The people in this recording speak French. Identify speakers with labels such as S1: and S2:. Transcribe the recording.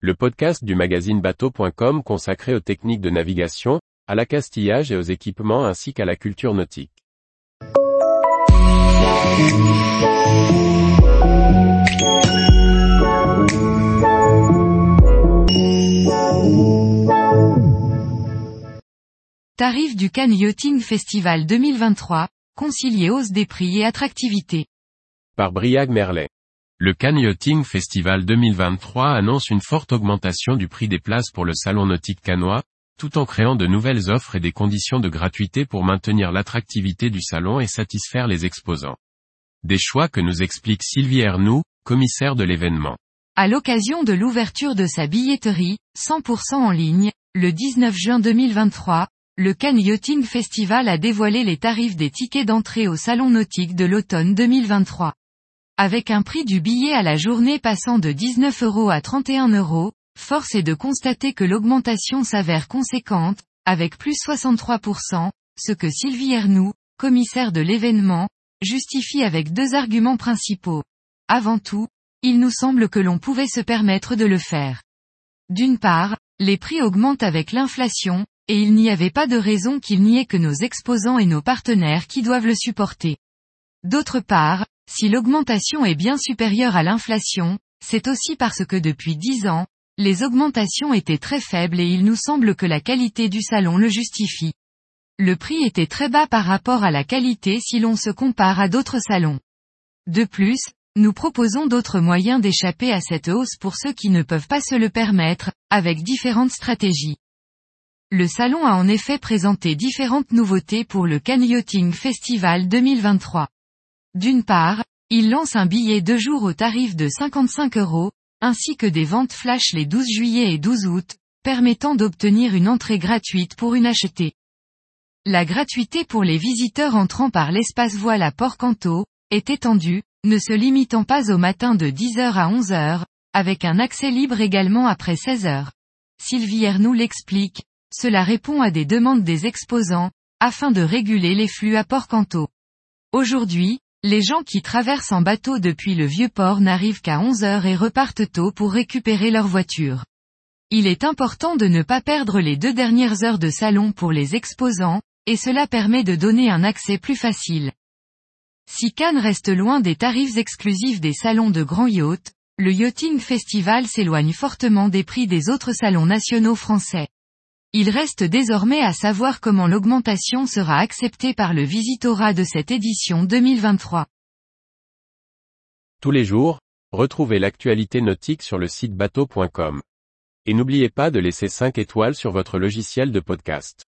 S1: le podcast du magazine bateau.com consacré aux techniques de navigation, à l'accastillage et aux équipements ainsi qu'à la culture nautique.
S2: Tarif du Cannes Yachting Festival 2023, concilier hausse des prix et attractivité.
S1: Par Briag Merlet. Le Cannes Yachting Festival 2023 annonce une forte augmentation du prix des places pour le salon nautique canois, tout en créant de nouvelles offres et des conditions de gratuité pour maintenir l'attractivité du salon et satisfaire les exposants. Des choix que nous explique Sylvie Ernoux, commissaire de l'événement.
S2: À l'occasion de l'ouverture de sa billetterie, 100% en ligne, le 19 juin 2023, le Cannes Festival a dévoilé les tarifs des tickets d'entrée au salon nautique de l'automne 2023. Avec un prix du billet à la journée passant de 19 euros à 31 euros, force est de constater que l'augmentation s'avère conséquente, avec plus 63%, ce que Sylvie Ernoux, commissaire de l'événement, justifie avec deux arguments principaux. Avant tout, il nous semble que l'on pouvait se permettre de le faire. D'une part, les prix augmentent avec l'inflation, et il n'y avait pas de raison qu'il n'y ait que nos exposants et nos partenaires qui doivent le supporter. D'autre part, si l'augmentation est bien supérieure à l'inflation, c'est aussi parce que depuis dix ans, les augmentations étaient très faibles et il nous semble que la qualité du salon le justifie. Le prix était très bas par rapport à la qualité si l'on se compare à d'autres salons. De plus, nous proposons d'autres moyens d'échapper à cette hausse pour ceux qui ne peuvent pas se le permettre, avec différentes stratégies. Le salon a en effet présenté différentes nouveautés pour le Canyoting Festival 2023. D'une part, il lance un billet de jour au tarif de 55 euros, ainsi que des ventes flash les 12 juillet et 12 août, permettant d'obtenir une entrée gratuite pour une achetée. La gratuité pour les visiteurs entrant par l'espace voile à Port-Canto, est étendue, ne se limitant pas au matin de 10h à 11h, avec un accès libre également après 16h. Sylvie Ernoux l'explique, cela répond à des demandes des exposants, afin de réguler les flux à Port-Canto. Aujourd'hui, les gens qui traversent en bateau depuis le vieux port n'arrivent qu'à 11 heures et repartent tôt pour récupérer leur voiture. Il est important de ne pas perdre les deux dernières heures de salon pour les exposants, et cela permet de donner un accès plus facile. Si Cannes reste loin des tarifs exclusifs des salons de grand yacht, le Yachting Festival s'éloigne fortement des prix des autres salons nationaux français. Il reste désormais à savoir comment l'augmentation sera acceptée par le visitorat de cette édition 2023.
S1: Tous les jours, retrouvez l'actualité nautique sur le site bateau.com. Et n'oubliez pas de laisser 5 étoiles sur votre logiciel de podcast.